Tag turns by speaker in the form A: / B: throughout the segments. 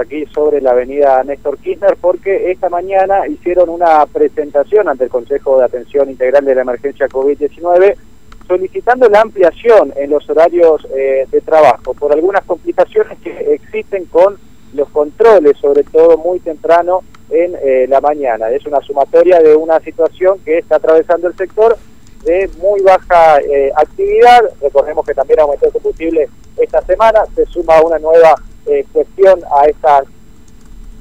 A: aquí sobre la avenida Néstor Kirchner porque esta mañana hicieron una presentación ante el Consejo de Atención Integral de la Emergencia COVID-19 solicitando la ampliación en los horarios eh, de trabajo por algunas complicaciones que existen con los controles, sobre todo muy temprano en eh, la mañana. Es una sumatoria de una situación que está atravesando el sector de muy baja eh, actividad. Recordemos que también aumentó el combustible esta semana, se suma una nueva eh, cuestión a esta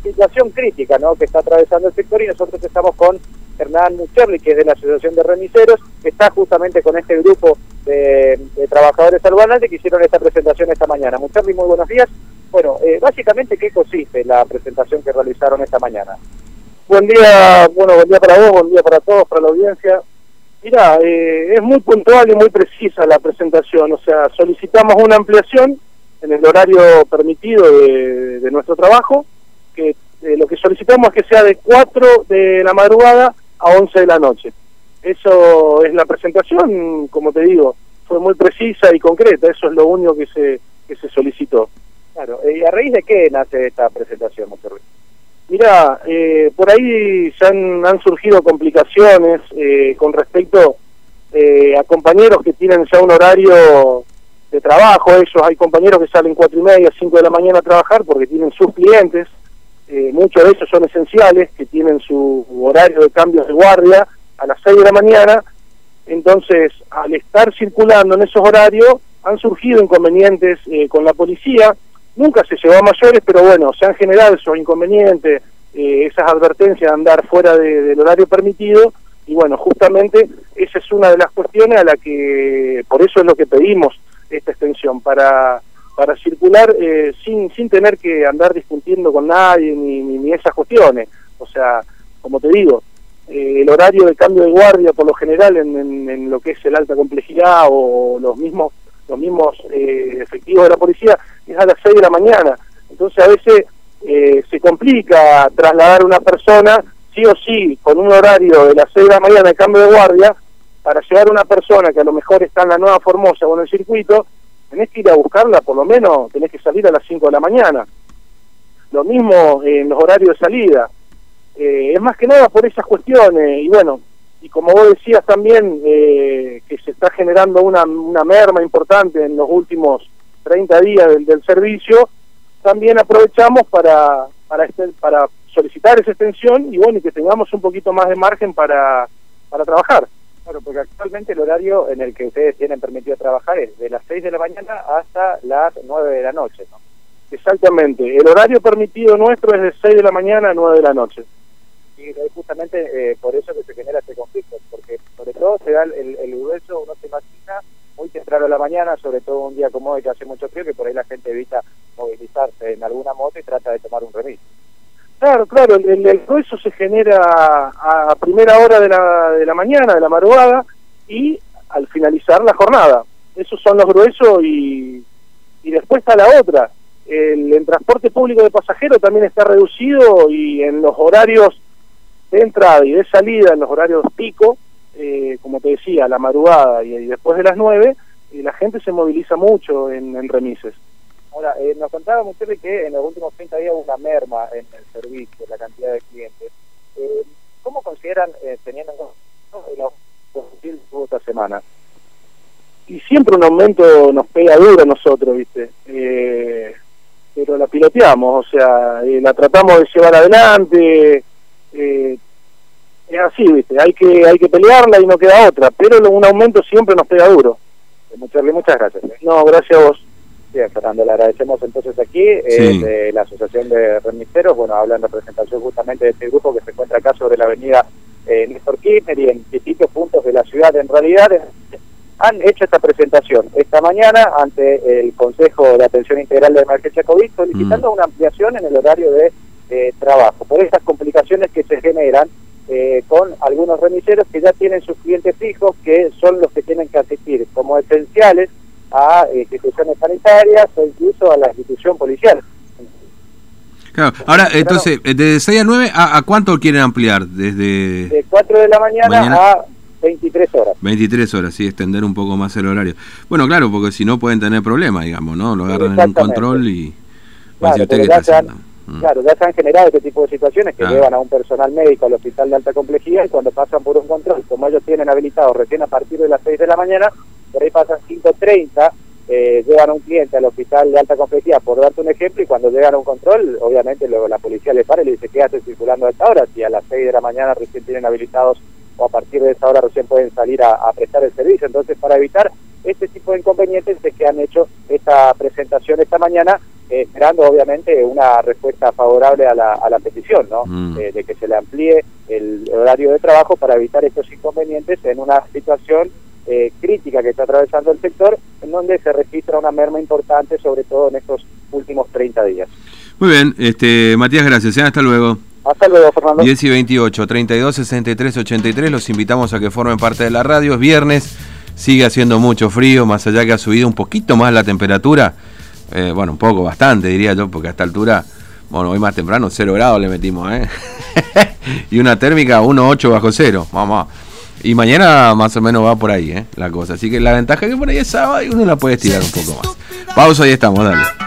A: situación crítica ¿no? que está atravesando el sector y nosotros estamos con Hernán Mucherli, que es de la Asociación de Remiseros, que está justamente con este grupo de, trabajadores albanales que hicieron esta presentación esta mañana. Mucherli, muy buenos días. Bueno, eh, básicamente, ¿qué consiste la presentación que realizaron esta mañana?
B: Buen día, bueno, buen día para vos, buen día para todos, para la audiencia. Mira, eh, es muy puntual y muy precisa la presentación, o sea, solicitamos una ampliación en el horario permitido de, nuestro trabajo, que eh, lo que solicitamos es que sea de 4 de la madrugada a 11 de la noche. Eso es la presentación, como te digo, fue muy precisa y concreta, eso es lo único que se, que se solicitó.
A: Claro, ¿y a raíz de qué nace esta presentación, Monterrey?
B: Mira, eh, por ahí ya han, surgido complicaciones eh, con respecto a compañeros que tienen ya un horario de trabajo, ellos hay compañeros que salen cuatro y media, cinco de la mañana a trabajar porque tienen sus clientes, eh, muchos de ellos son esenciales, que tienen su horario de cambios de guardia a las seis de la mañana, entonces al estar circulando en esos horarios han surgido inconvenientes eh, con la policía, nunca se llevó a mayores, pero bueno, se han generado esos inconvenientes, eh, esas advertencias de andar fuera del horario permitido, y bueno, justamente esa es una de las cuestiones a la que, por eso es lo que pedimos esta extensión, para, para circular eh, sin, sin tener que andar discutiendo con nadie ni, ni, esas cuestiones. O sea, como te digo, eh, el horario de cambio de guardia por lo general en, en, lo que es el alta complejidad o los mismos los mismos eh, efectivos de la policía es a las 6 de la mañana. Entonces a veces se complica trasladar a una persona sí o sí con un horario de las 6 de la mañana de cambio de guardia para llevar a una persona que a lo mejor está en la Nueva Formosa o en el circuito, tenés que ir a buscarla, por lo menos tenés que salir a las 5 de la mañana. Lo mismo en los horarios de salida. Eh, es más que nada por esas cuestiones, y bueno, y como vos decías también, eh, que se está generando una, una merma importante en los últimos 30 días del, servicio, también aprovechamos para, para, este, para solicitar esa extensión y bueno, y que tengamos un poquito más de margen para, para trabajar.
A: Claro, porque actualmente el horario en el que ustedes tienen permitido trabajar es de las 6 de la mañana hasta las 9 de la noche, ¿no?
B: Exactamente. El horario permitido nuestro es de 6 de la mañana a 9 de la noche.
A: Y es justamente eh, por eso que se genera este conflicto, porque sobre todo se da el, el, grueso, uno se imagina, muy temprano a la mañana, sobre todo un día como hoy que hace mucho frío, que por ahí la gente evita movilizarse en alguna moto y trata de tomar un remis.
B: Claro, claro, el, el, grueso se genera a, primera hora de la, de la mañana, de la madrugada, y al finalizar la jornada. Esos son los gruesos y, y después está la otra. El, transporte público de pasajeros también está reducido y en los horarios de entrada y de salida, en los horarios pico, eh, como te decía, la madrugada y, después de las nueve, eh, la gente se moviliza mucho en, en remises.
A: Ahora, eh, nos contaba usted que en los últimos 30 días hubo una merma en el servicio, la cantidad de clientes. Eh, ¿Cómo consideran, eh, teniendo en cuenta tuvo esta semana?
B: Y siempre un aumento nos pega duro a nosotros, ¿viste? Eh, pero la piloteamos, o sea, eh, la tratamos de llevar adelante. Es así, ¿viste? Hay que, hay que pelearla y no queda otra, pero un aumento siempre nos pega duro.
A: Muchas gracias.
B: No, gracias a vos.
A: Bien, Fernando, le agradecemos entonces aquí eh, de la Asociación de Remiseros, bueno, habla en representación justamente de este grupo que se encuentra acá sobre la avenida eh, Néstor Kirchner y en distintos puntos de la ciudad. En realidad han hecho esta presentación esta mañana ante el Consejo de Atención Integral de Emergencia COVID solicitando mm. una ampliación en el horario de eh, trabajo por estas complicaciones que se generan eh, con algunos remiseros que ya tienen sus clientes fijos que son los que tienen que asistir como esenciales a eh, instituciones sanitarias o incluso a la institución policial.
C: Claro, ahora, entonces, eh, ¿desde 6 a 9 a, cuánto quieren ampliar? Desde
A: de 4 de la mañana, a 23 horas.
C: 23 horas, sí, extender un poco más el horario. Bueno, claro, porque si no pueden tener problemas, digamos, ¿no? Lo agarran en un control y...
A: Claro, pero ya se, han, Mm. Claro, ya se han generado este tipo de situaciones que llevan a un personal médico al hospital de alta complejidad y cuando pasan por un control, como ellos tienen habilitado recién a partir de las 6 de la mañana, por ahí pasan 5.30, eh, llevan a un cliente al hospital de alta complejidad, por darte un ejemplo, y cuando llegan a un control, obviamente luego la policía le para y le dice, quédate circulando a esta hora, si a las 6 de la mañana recién tienen habilitados o a partir de esa hora recién pueden salir a, a prestar el servicio. Entonces, para evitar este tipo de inconvenientes es que han hecho esta presentación esta mañana eh, esperando obviamente una respuesta favorable a la, a la petición, ¿no? Mm. Eh, de que se le amplíe el horario de trabajo para evitar estos inconvenientes en una situación eh, crítica que está atravesando el sector, en donde se registra una merma importante, sobre todo en estos últimos 30 días.
C: Muy bien, este Matías, gracias. Hasta luego.
A: Hasta luego, Fernando.
C: 10 y 28, 32, 63, 83. Los invitamos a que formen parte de la radio. Es viernes, sigue haciendo mucho frío, más allá que ha subido un poquito más la temperatura. Eh, bueno, un poco, bastante diría yo, porque a esta altura, bueno, hoy más temprano, 0 grados le metimos, ¿eh? y una térmica 1,8 bajo cero, vamos. Y mañana más o menos va por ahí, ¿eh? La cosa. Así que la ventaja es que por ahí es sábado y uno la puede estirar un poco más. Pausa y estamos, dale.